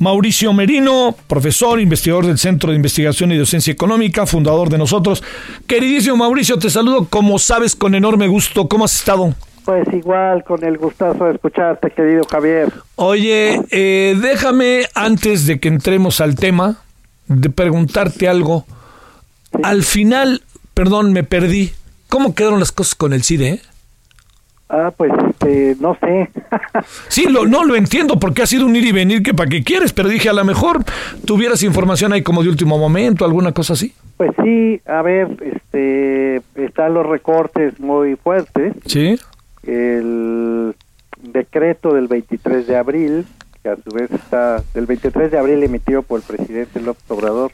Mauricio Merino, profesor, investigador del Centro de Investigación y Docencia Económica, fundador de nosotros. Queridísimo Mauricio, te saludo como sabes con enorme gusto. ¿Cómo has estado? Pues igual, con el gustazo de escucharte, querido Javier. Oye, eh, déjame, antes de que entremos al tema, de preguntarte algo. Al final, perdón, me perdí. ¿Cómo quedaron las cosas con el CIDE? Eh? Ah, pues este, no sé. sí, lo, no lo entiendo porque ha sido un ir y venir que para qué quieres, pero dije a lo mejor tuvieras información ahí como de último momento, alguna cosa así. Pues sí, a ver, este, están los recortes muy fuertes. Sí el decreto del 23 de abril, que a su vez está, del 23 de abril emitido por el presidente López Obrador,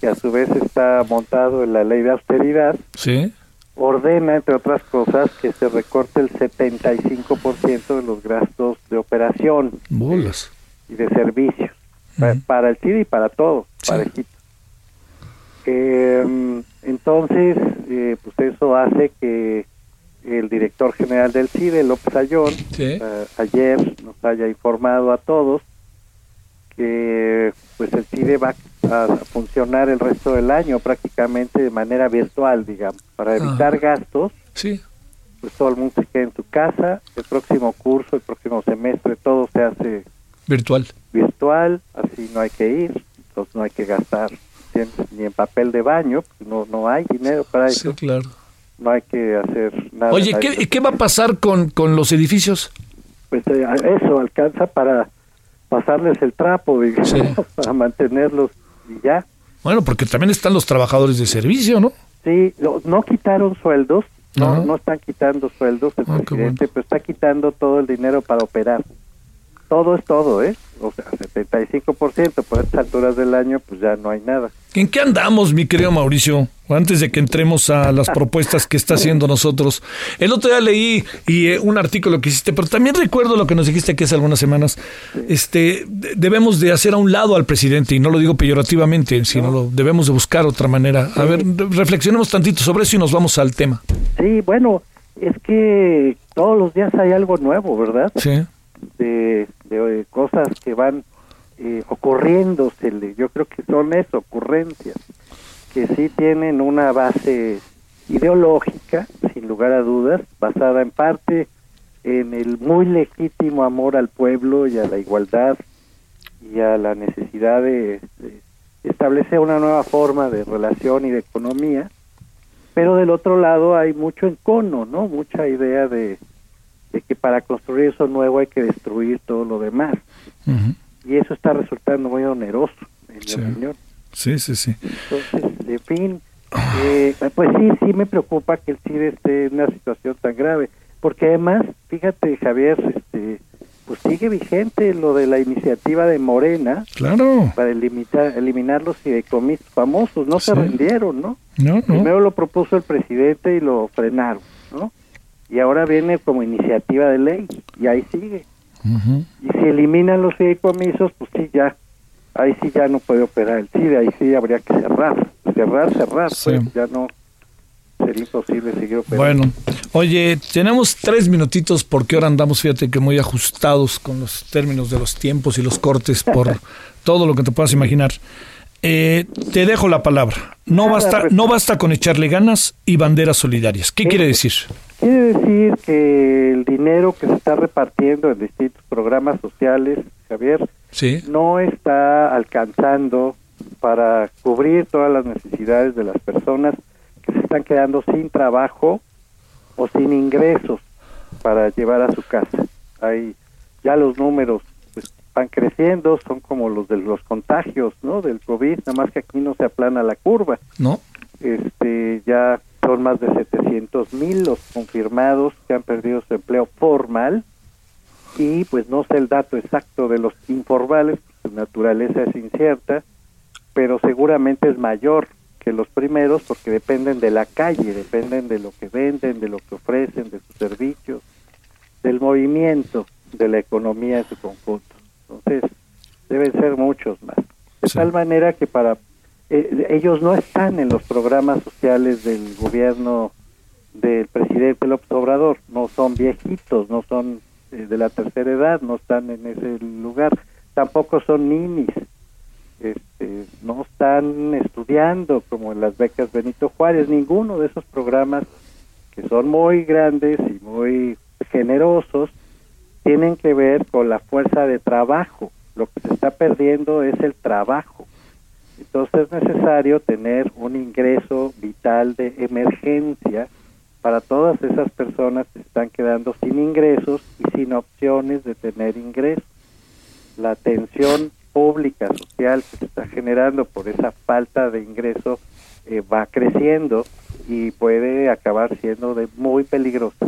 que a su vez está montado en la ley de austeridad, sí. Ordena, entre otras cosas, que se recorte el 75% de los gastos de operación y de servicios, para, el CID y para todo, para Egipto. Em, entonces, eh, pues eso hace que el director general del CIDE, López Ayón, eh, ayer nos haya informado a todos que pues el CIDE va a funcionar el resto del año prácticamente de manera virtual, digamos, para evitar gastos. Sí. Pues todo el mundo se queda en su casa, el próximo curso, el próximo semestre, todo se hace virtual. Virtual, así no hay que ir, entonces no hay que gastar ni en papel de baño, no, no hay dinero para eso. Claro no hay que hacer nada. Oye, ¿qué, ¿qué va a pasar con, con los edificios? Pues eh, eso alcanza para pasarles el trapo, para mantenerlos y ya. Bueno, porque también están los trabajadores de servicio, ¿no? Sí, no, quitaron sueldos, no, no están quitando sueldos el ah, presidente, pero está quitando todo el dinero para operar. Todo es todo, ¿eh? O sea, 75%, por estas alturas del año, pues ya no hay nada. ¿En qué andamos, mi querido Mauricio? Antes de que entremos a las propuestas que está haciendo nosotros. El otro día leí y eh, un artículo que hiciste, pero también recuerdo lo que nos dijiste que hace algunas semanas. Este, debemos de hacer a un lado al presidente, y no lo digo peyorativamente, sino lo debemos de buscar otra manera. A ver, reflexionemos tantito sobre eso y nos vamos al tema. Sí, bueno, es que todos los días hay algo nuevo, ¿verdad? Sí de, de cosas que van eh, yo creo que son eso, ocurrencias, que sí tienen una base ideológica, sin lugar a dudas, basada en parte en el muy legítimo amor al pueblo y a la igualdad y a la necesidad de, de establecer una nueva forma de relación y de economía, pero del otro lado hay mucho encono, ¿no? Mucha idea de, que para construir eso nuevo hay que destruir todo lo demás. Y eso está resultando muy oneroso, en mi opinión. Sí, sí, sí. Entonces, de fin, eh, pues sí, sí me preocupa que el CIDE esté en una situación tan grave, porque además, fíjate Javier, este, pues sigue vigente lo de la iniciativa de Morena claro. para eliminar, eliminar los fideicomisos famosos, no se rendieron, ¿no? No, no. Primero lo propuso el presidente y lo frenaron, ¿no? Y ahora viene como iniciativa de ley y ahí sigue. Y si eliminan los fideicomisos, pues sí, ya, ahí sí ya no puede operar el CIDE, ahí sí habría que cerrar, cerrar, cerrar, pues ya no sería imposible seguir operando. Bueno, oye, tenemos tres minutitos porque ahora andamos, fíjate que muy ajustados con los términos de los tiempos y los cortes por todo lo que te puedas imaginar. Eh, te dejo la palabra. No basta, no basta con echarle ganas y banderas solidarias. ¿Qué quiere decir? Quiere decir que el dinero que se está repartiendo en distintos programas sociales, Javier, no está alcanzando para cubrir todas las necesidades de las personas que se están quedando sin trabajo o sin ingresos para llevar a su casa. Hay ya los números pues, van creciendo, son como los de los contagios, ¿no? Del COVID, nada más que aquí no se aplana la curva. No. Este, ya son más de 700 mil los confirmados que han perdido su empleo formal y pues no sé el dato exacto de los informales, su naturaleza es incierta, pero seguramente es mayor que los primeros porque dependen de la calle, dependen de lo que venden, de lo que ofrecen, de sus servicios, del movimiento de la economía en su conjunto. Entonces, deben ser muchos más. De tal manera que para eh, ellos no están en los programas sociales del gobierno del presidente López Obrador, no son viejitos, no son eh, de la tercera edad, no están en ese lugar, tampoco son ninis, este, no están estudiando como en las becas Benito Juárez, ninguno de esos programas que son muy grandes y muy generosos tienen que ver con la fuerza de trabajo. Lo que se está perdiendo es el trabajo. Entonces es necesario tener un ingreso vital de emergencia para todas esas personas que están quedando sin ingresos y sin opciones de tener ingresos. La tensión pública, social que se está generando por esa falta de ingreso eh, va creciendo y puede acabar siendo de muy peligrosa.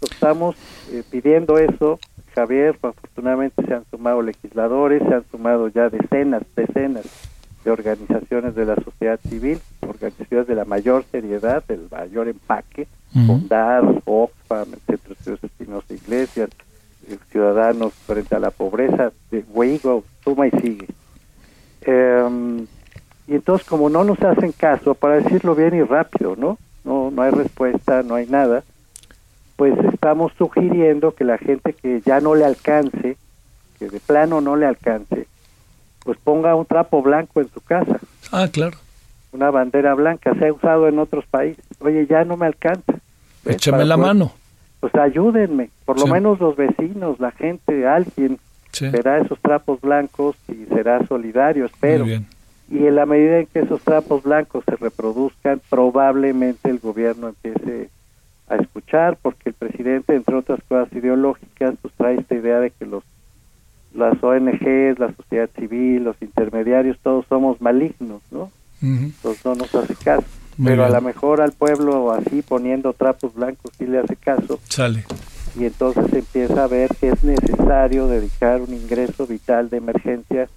Estamos eh, pidiendo eso, Javier, afortunadamente se han sumado legisladores, se han sumado ya decenas, decenas de organizaciones de la sociedad civil, organizaciones de la mayor seriedad, del mayor empaque, Bondar, Oxfam, Centro Espinosa Iglesias, eh, Ciudadanos frente a la pobreza, de Weigo, suma y sigue. Em, y entonces, como no nos hacen caso, para decirlo bien y rápido, ¿no? No, no hay respuesta, no hay nada, pues estamos sugiriendo que la gente que ya no le alcance, que de plano no le alcance, pues ponga un trapo blanco en su casa. Ah, claro. Una bandera blanca, se ha usado en otros países. Oye, ya no me alcanza. Échame la mano. Pues ayúdenme, por lo menos los vecinos, la gente, alguien verá esos trapos blancos y será solidario, espero. Y en la medida en que esos trapos blancos se reproduzcan, probablemente el gobierno empiece a escuchar, porque el presidente, entre otras cosas ideológicas, pues trae esta idea de que los las ONGs, la sociedad civil, los intermediarios, todos somos malignos, ¿no? Entonces no nos hace caso. Pero a lo mejor al pueblo así poniendo trapos blancos sí le hace caso. Sale. Y entonces empieza a ver que es necesario dedicar un ingreso vital de emergencia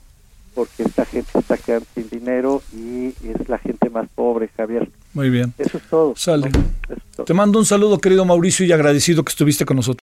porque esta gente está quedando sin dinero y es la gente más pobre, Javier. Muy bien. Eso es todo. Sale. Te mando un saludo, querido Mauricio, y agradecido que estuviste con nosotros.